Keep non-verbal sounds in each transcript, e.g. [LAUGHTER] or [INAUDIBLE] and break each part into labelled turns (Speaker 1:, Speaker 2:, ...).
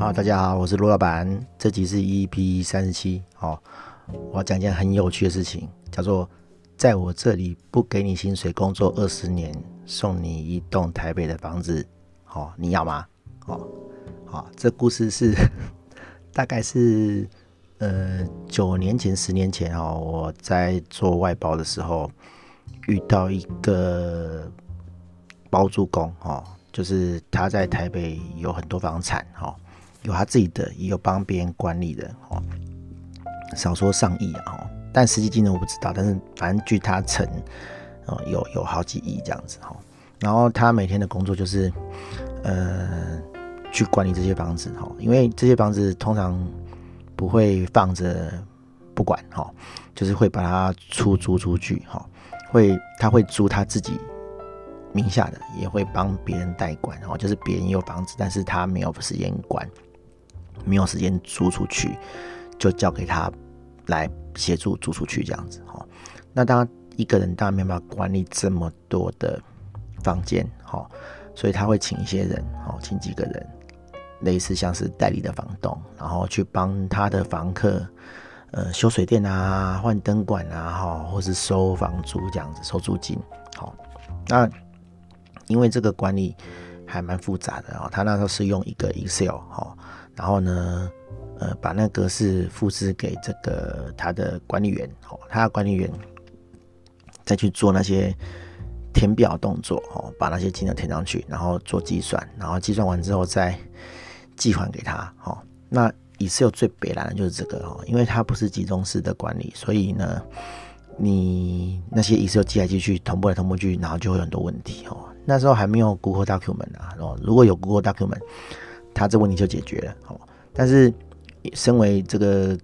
Speaker 1: 好，大家好，我是罗老板。这集是 EP 三十七。好，我要讲一件很有趣的事情，叫做在我这里不给你薪水，工作二十年，送你一栋台北的房子。好，你要吗？好，好，这故事是 [LAUGHS] 大概是呃九年前、十年前哦，我在做外包的时候遇到一个包租公哦，就是他在台北有很多房产哦。有他自己的，也有帮别人管理的哦，少说上亿啊，哦。但实际金额我不知道，但是反正据他称，哦，有有好几亿这样子哈。然后他每天的工作就是，呃，去管理这些房子哈，因为这些房子通常不会放着不管哈，就是会把它出租出去哈，会他会租他自己名下的，也会帮别人代管哦，就是别人有房子，但是他没有时间管。没有时间租出去，就交给他来协助租出去这样子哈。那当一个人当然没办法管理这么多的房间哈，所以他会请一些人哦，请几个人，类似像是代理的房东，然后去帮他的房客呃修水电啊、换灯管啊哈，或是收房租这样子收租金。好，那因为这个管理还蛮复杂的哦，他那时候是用一个 Excel 哈。然后呢，呃，把那个格式复制给这个他的管理员，哦，他的管理员再去做那些填表动作，哦，把那些金额填上去，然后做计算，然后计算完之后再寄还给他，哦，那 Excel 最北烂的就是这个，哦，因为它不是集中式的管理，所以呢，你那些 Excel 寄来寄去，同步来同步去，然后就会有很多问题，哦，那时候还没有 Google Document 啊，哦，如果有 Google Document。他这问题就解决了，哦，但是身为这个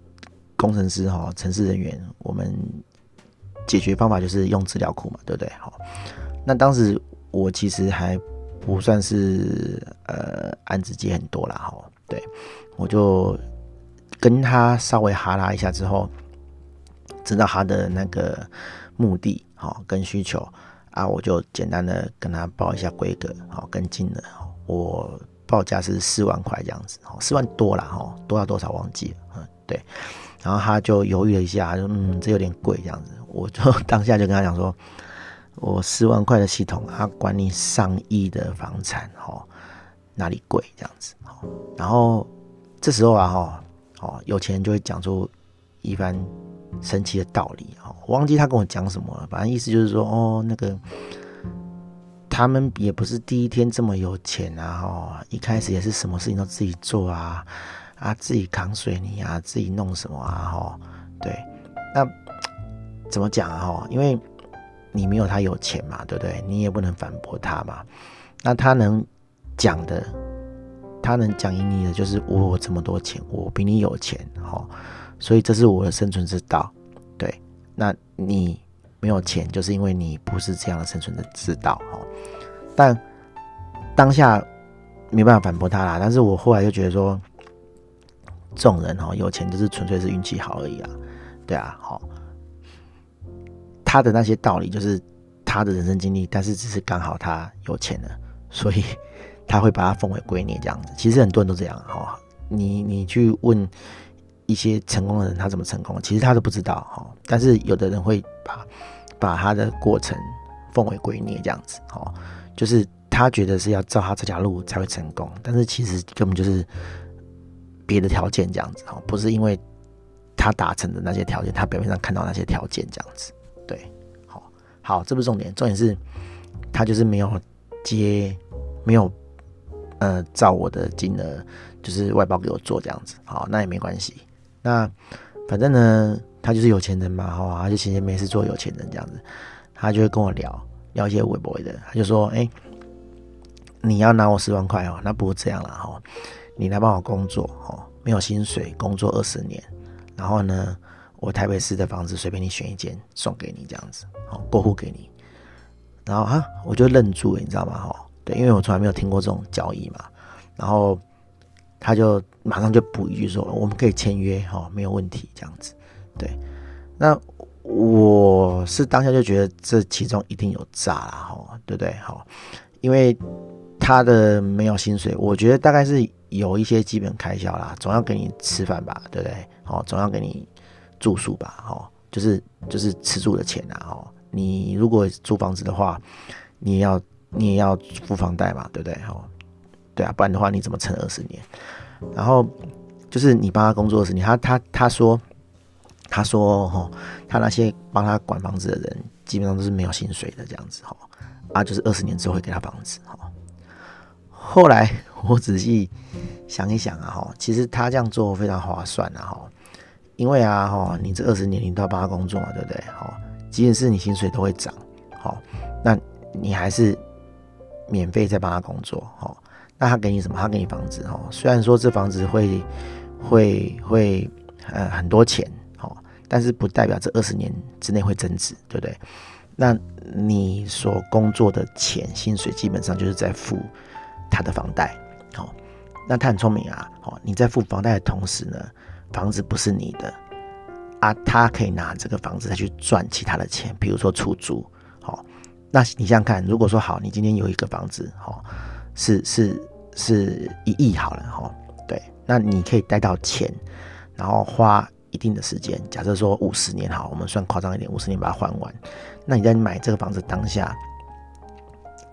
Speaker 1: 工程师哈，城市人员，我们解决方法就是用资料库嘛，对不对？好，那当时我其实还不算是呃案子接很多啦，哈，对，我就跟他稍微哈拉一下之后，知道他的那个目的好跟需求啊，我就简单的跟他报一下规格好跟金额，我。报价是四万块这样子，哦，四万多了哈，多到多少忘记了，嗯，对，然后他就犹豫了一下，说，嗯，这有点贵这样子，我就 [LAUGHS] 当下就跟他讲说，我四万块的系统，他管理上亿的房产，哈，哪里贵这样子，然后这时候啊，哈，哦，有钱人就会讲出一番神奇的道理，哈，我忘记他跟我讲什么了，反正意思就是说，哦，那个。他们也不是第一天这么有钱啊，哈，一开始也是什么事情都自己做啊，啊，自己扛水泥啊，自己弄什么啊，哈，对，那怎么讲啊，哈，因为你没有他有钱嘛，对不对？你也不能反驳他嘛。那他能讲的，他能讲赢你的，就是我有这么多钱，我比你有钱，哈，所以这是我的生存之道，对。那你。没有钱，就是因为你不是这样的生存的之道哦。但当下没办法反驳他啦。但是我后来就觉得说，这种人哦，有钱就是纯粹是运气好而已啊。对啊，好，他的那些道理就是他的人生经历，但是只是刚好他有钱了，所以他会把它奉为圭臬这样子。其实很多人都这样哈。你你去问。一些成功的人，他怎么成功？其实他都不知道哈。但是有的人会把把他的过程奉为圭臬，这样子哈，就是他觉得是要照他这条路才会成功，但是其实根本就是别的条件这样子哈，不是因为他达成的那些条件，他表面上看到那些条件这样子。对，好，好，这不是重点，重点是他就是没有接，没有呃照我的金额，就是外包给我做这样子。好，那也没关系。那反正呢，他就是有钱人嘛，哈，他就闲闲没事做有钱人这样子，他就会跟我聊聊一些微博的，他就说，哎、你要拿我十万块哦，那不如这样了哈，你来帮我工作哦，没有薪水，工作二十年，然后呢，我台北市的房子随便你选一间送给你这样子，好过户给你，然后啊，我就愣住了，你知道吗？哈，对，因为我从来没有听过这种交易嘛，然后。他就马上就补一句说：“我们可以签约哈，没有问题。”这样子，对。那我是当下就觉得这其中一定有诈啦，哈，对不对？哈，因为他的没有薪水，我觉得大概是有一些基本开销啦，总要给你吃饭吧，对不对？哦，总要给你住宿吧，哦，就是就是吃住的钱啊，哦，你如果租房子的话，你要你也要付房贷嘛，对不对？哦，对啊，不然的话你怎么撑二十年？然后就是你帮他工作二十年，他他他说他说哦，他那些帮他管房子的人基本上都是没有薪水的这样子，哦，啊，就是二十年之后会给他房子，哦。后来我仔细想一想啊，哈，其实他这样做非常划算啊，哈，因为啊，哈，你这二十年你都要帮他工作嘛，对不对？哈，即便是你薪水都会涨，好，那你还是免费在帮他工作，哈，那他给你什么？他给你房子，哦，虽然说这房子会会会呃很多钱，哦，但是不代表这二十年之内会增值，对不对？那你所工作的钱薪水基本上就是在付。他的房贷，哦，那他很聪明啊，哦，你在付房贷的同时呢，房子不是你的啊，他可以拿这个房子再去赚其他的钱，比如说出租，好，那你想想看，如果说好，你今天有一个房子，好，是是是一亿好了，哈，对，那你可以贷到钱，然后花一定的时间，假设说五十年，好，我们算夸张一点，五十年把它还完，那你在买这个房子当下。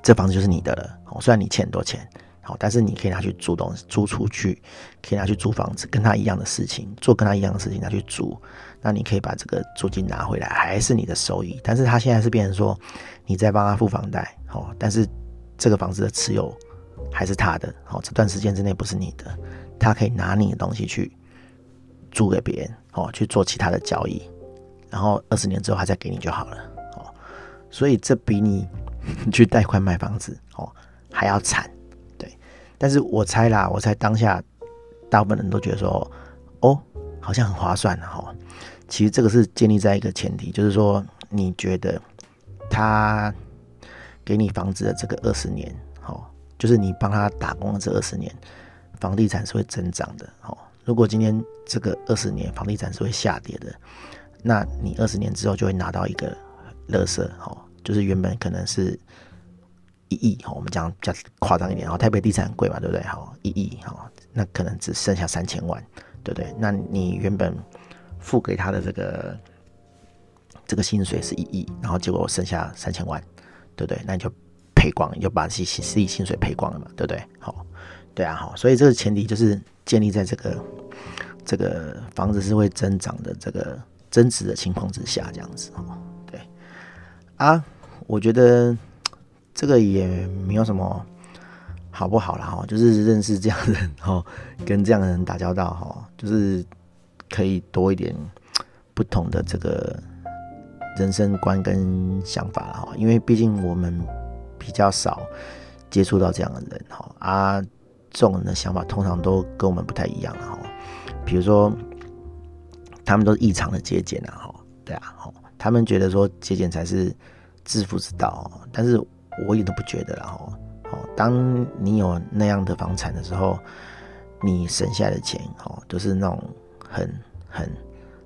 Speaker 1: 这房子就是你的了，哦，虽然你欠很多钱，好，但是你可以拿去租东西，租出去，可以拿去租房子，跟他一样的事情，做跟他一样的事情拿去租，那你可以把这个租金拿回来，还是你的收益。但是他现在是变成说，你在帮他付房贷，哦，但是这个房子的持有还是他的，哦，这段时间之内不是你的，他可以拿你的东西去租给别人，哦，去做其他的交易，然后二十年之后他再给你就好了，哦，所以这比你。[LAUGHS] 去贷款买房子哦，还要惨，对。但是我猜啦，我猜当下大部分人都觉得说，哦，好像很划算哈。其实这个是建立在一个前提，就是说你觉得他给你房子的这个二十年，就是你帮他打工的这二十年，房地产是会增长的哦。如果今天这个二十年房地产是会下跌的，那你二十年之后就会拿到一个乐色哦。就是原本可能是一亿哦，我们讲比较夸张一点，哦台北地产贵嘛，对不对？好，一亿哈，那可能只剩下三千万，对不对？那你原本付给他的这个这个薪水是一亿，然后结果剩下三千万，对不对？那你就赔光，你就把自己自己薪水赔光了嘛，对不对？好，对啊，好，所以这个前提就是建立在这个这个房子是会增长的这个增值的情况之下，这样子哦，对啊。我觉得这个也没有什么好不好啦哈，就是认识这样的人哈，跟这样的人打交道哈，就是可以多一点不同的这个人生观跟想法了哈，因为毕竟我们比较少接触到这样的人哈，啊，这种人的想法通常都跟我们不太一样了哈，比如说他们都是异常的节俭啊哈，对啊，他们觉得说节俭才是。致富之道，但是我也都不觉得了哈。哦，当你有那样的房产的时候，你省下来的钱哦，都是那种很很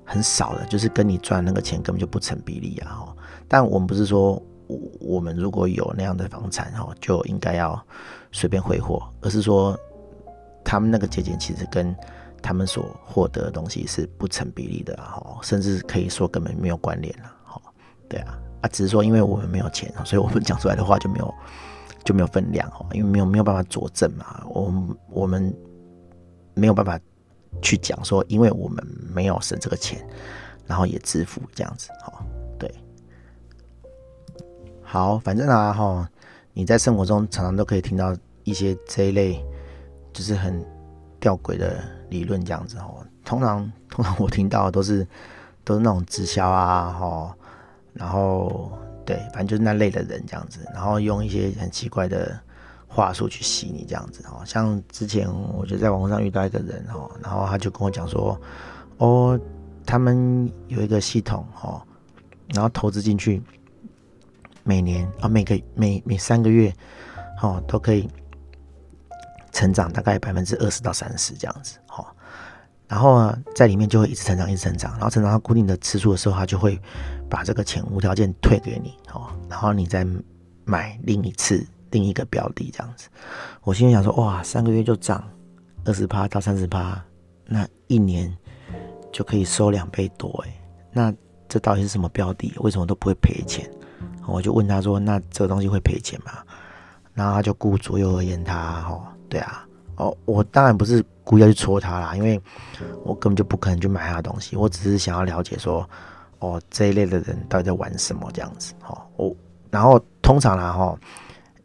Speaker 1: 很少的，就是跟你赚那个钱根本就不成比例啊。哈，但我们不是说我们如果有那样的房产哈，就应该要随便挥霍，而是说他们那个节俭其实跟他们所获得的东西是不成比例的哈，甚至可以说根本没有关联了。哈，对啊。啊，只是说，因为我们没有钱，所以我们讲出来的话就没有就没有分量哦，因为没有没有办法佐证嘛，我们我们没有办法去讲说，因为我们没有省这个钱，然后也致富这样子，哈，好，反正啊，哈，你在生活中常常都可以听到一些这一类就是很吊诡的理论这样子，哦，[LAUGHS] 通常通常我听到的都是都是那种直销啊，哈。然后，对，反正就是那类的人这样子，然后用一些很奇怪的话术去洗你这样子哦。像之前我就在网络上遇到一个人哦，然后他就跟我讲说，哦，他们有一个系统哦，然后投资进去，每年啊每个每每三个月哦都可以成长大概百分之二十到三十这样子哦。然后呢，在里面就会一直成长，一直成长，然后成长到固定的次数的时候，他就会。把这个钱无条件退给你，哦，然后你再买另一次另一个标的这样子。我心里想说，哇，三个月就涨二十趴到三十趴，那一年就可以收两倍多诶。那这到底是什么标的？为什么都不会赔钱？我就问他说，那这个东西会赔钱吗？然后他就顾左右而言他，哦，对啊，哦，我当然不是故意要去戳他啦，因为我根本就不可能去买他的东西，我只是想要了解说，哦，这一类的人到底在玩什么这样子，哦，我然后通常啦，哈，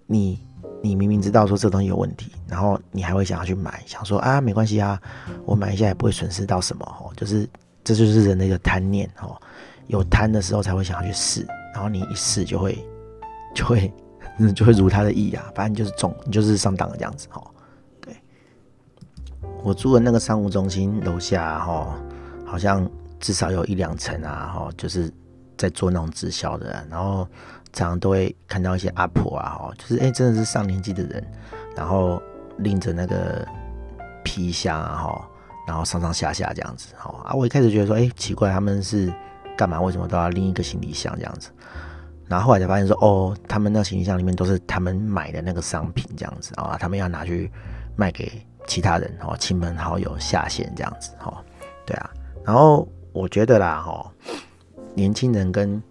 Speaker 1: 你你明明知道说这东西有问题，然后你还会想要去买，想说啊，没关系啊，我买一下也不会损失到什么，哦，就是这就是人的一个贪念，哦，有贪的时候才会想要去试，然后你一试就会就会就会如他的意啊，反正就是中，你就是上当了这样子，哦，对，我住的那个商务中心楼下，哈，好像。至少有一两层啊，哈，就是在做那种直销的，然后常常都会看到一些阿婆啊，哈，就是哎、真的是上年纪的人，然后拎着那个皮箱啊，哈，然后上上下下这样子，哈啊，我一开始觉得说，哎、奇怪，他们是干嘛？为什么都要拎一个行李箱这样子？然后后来才发现说，哦，他们那行李箱里面都是他们买的那个商品这样子啊，他们要拿去卖给其他人，哦，亲朋好友下线这样子，哦，对啊，然后。我觉得啦，哦，年轻人跟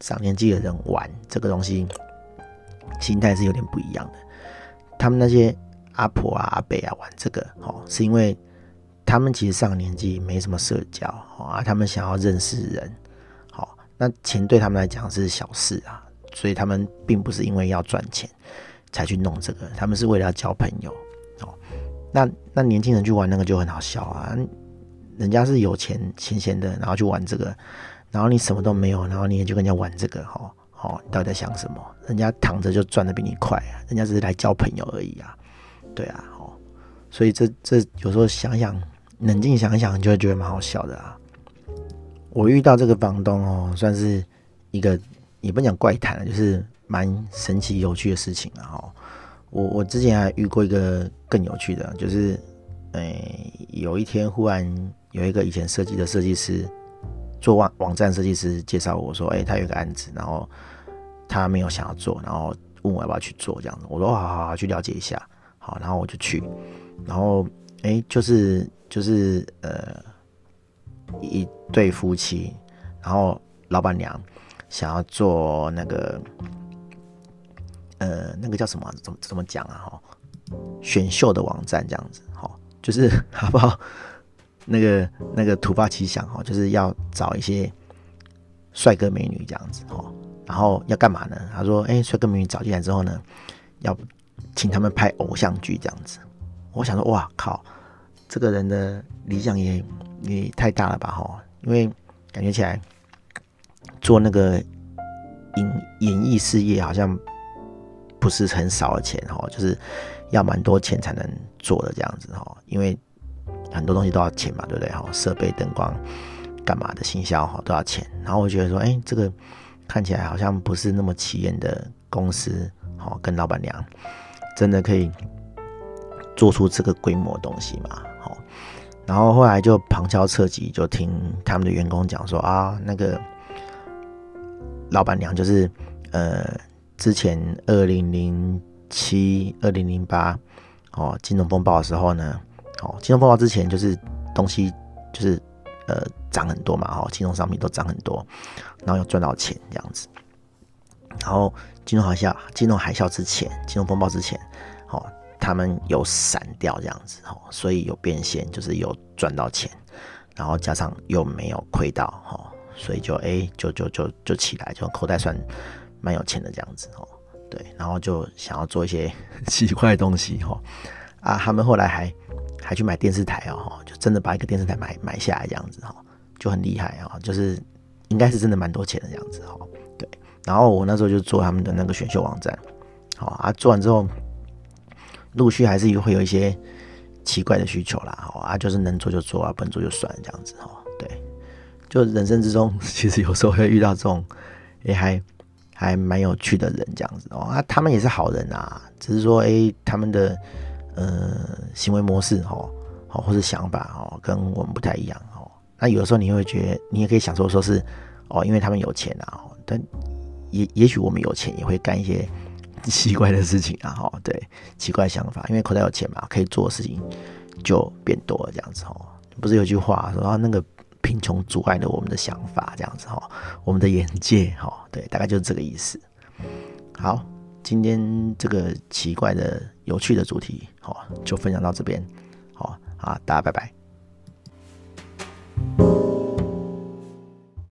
Speaker 1: 上年纪的人玩这个东西，心态是有点不一样的。他们那些阿婆啊、阿伯啊玩这个，哦，是因为他们其实上年纪没什么社交，啊，他们想要认识人，好，那钱对他们来讲是小事啊，所以他们并不是因为要赚钱才去弄这个，他们是为了要交朋友，哦，那那年轻人去玩那个就很好笑啊。人家是有钱闲闲的，然后去玩这个，然后你什么都没有，然后你也就跟人家玩这个，哈，哦，你到底在想什么？人家躺着就赚的比你快啊，人家只是来交朋友而已啊，对啊，哦，所以这这有时候想想，冷静想一想，就会觉得蛮好笑的啊。我遇到这个房东哦，算是一个也不讲怪谈，就是蛮神奇有趣的事情啊。哦，我我之前还遇过一个更有趣的，就是，诶，有一天忽然。有一个以前设计的设计师，做网网站设计师介绍我说：“哎、他有个案子，然后他没有想要做，然后问我要不要去做这样子。”我说：“好好好，去了解一下。”好，然后我就去，然后哎、就是就是呃一对夫妻，然后老板娘想要做那个呃那个叫什么？怎么怎么讲啊？哈，选秀的网站这样子，好，就是好不好？那个那个突发奇想哦，就是要找一些帅哥美女这样子哦，然后要干嘛呢？他说：“哎，帅哥美女找进来之后呢，要请他们拍偶像剧这样子。”我想说：“哇靠，这个人的理想也也太大了吧？哈，因为感觉起来做那个演演艺事业好像不是很少的钱哈，就是要蛮多钱才能做的这样子哈，因为。”很多东西都要钱嘛，对不对？哈，设备、灯光、干嘛的行销哈都要钱。然后我觉得说，哎，这个看起来好像不是那么起眼的公司，好，跟老板娘真的可以做出这个规模的东西嘛？然后后来就旁敲侧击，就听他们的员工讲说啊，那个老板娘就是呃，之前二零零七、二零零八哦，金融风暴的时候呢。哦，金融风暴之前就是东西就是呃涨很多嘛，哦，金融商品都涨很多，然后又赚到钱这样子。然后金融海啸，金融海啸之前，金融风暴之前，哦，他们有散掉这样子，哦，所以有变现，就是有赚到钱，然后加上又没有亏到，哦，所以就哎、就就就就起来，就口袋算蛮有钱的这样子，哦，对，然后就想要做一些奇怪的东西，哦，啊，他们后来还。还去买电视台哦，就真的把一个电视台买买下来这样子哦，就很厉害啊，就是应该是真的蛮多钱的这样子哦。对，然后我那时候就做他们的那个选秀网站，好啊，做完之后陆续还是会有一些奇怪的需求啦，好啊，就是能做就做啊，不能做就算这样子哈。对，就人生之中 [LAUGHS] 其实有时候会遇到这种也还还蛮有趣的人这样子哦啊，他们也是好人啊，只是说诶，他们的。呃，行为模式哦，好，或是想法哦，跟我们不太一样哦。那有的时候你会觉得，你也可以想说，说是哦，因为他们有钱啊。但也也许我们有钱，也会干一些奇怪的事情啊，哈，对，奇怪想法，因为口袋有钱嘛，可以做的事情就变多了，这样子哦。不是有句话说，那个贫穷阻碍了我们的想法，这样子哈，我们的眼界，哈，对，大概就是这个意思。好，今天这个奇怪的、有趣的主题，好，就分享到这边，好啊，大家拜拜。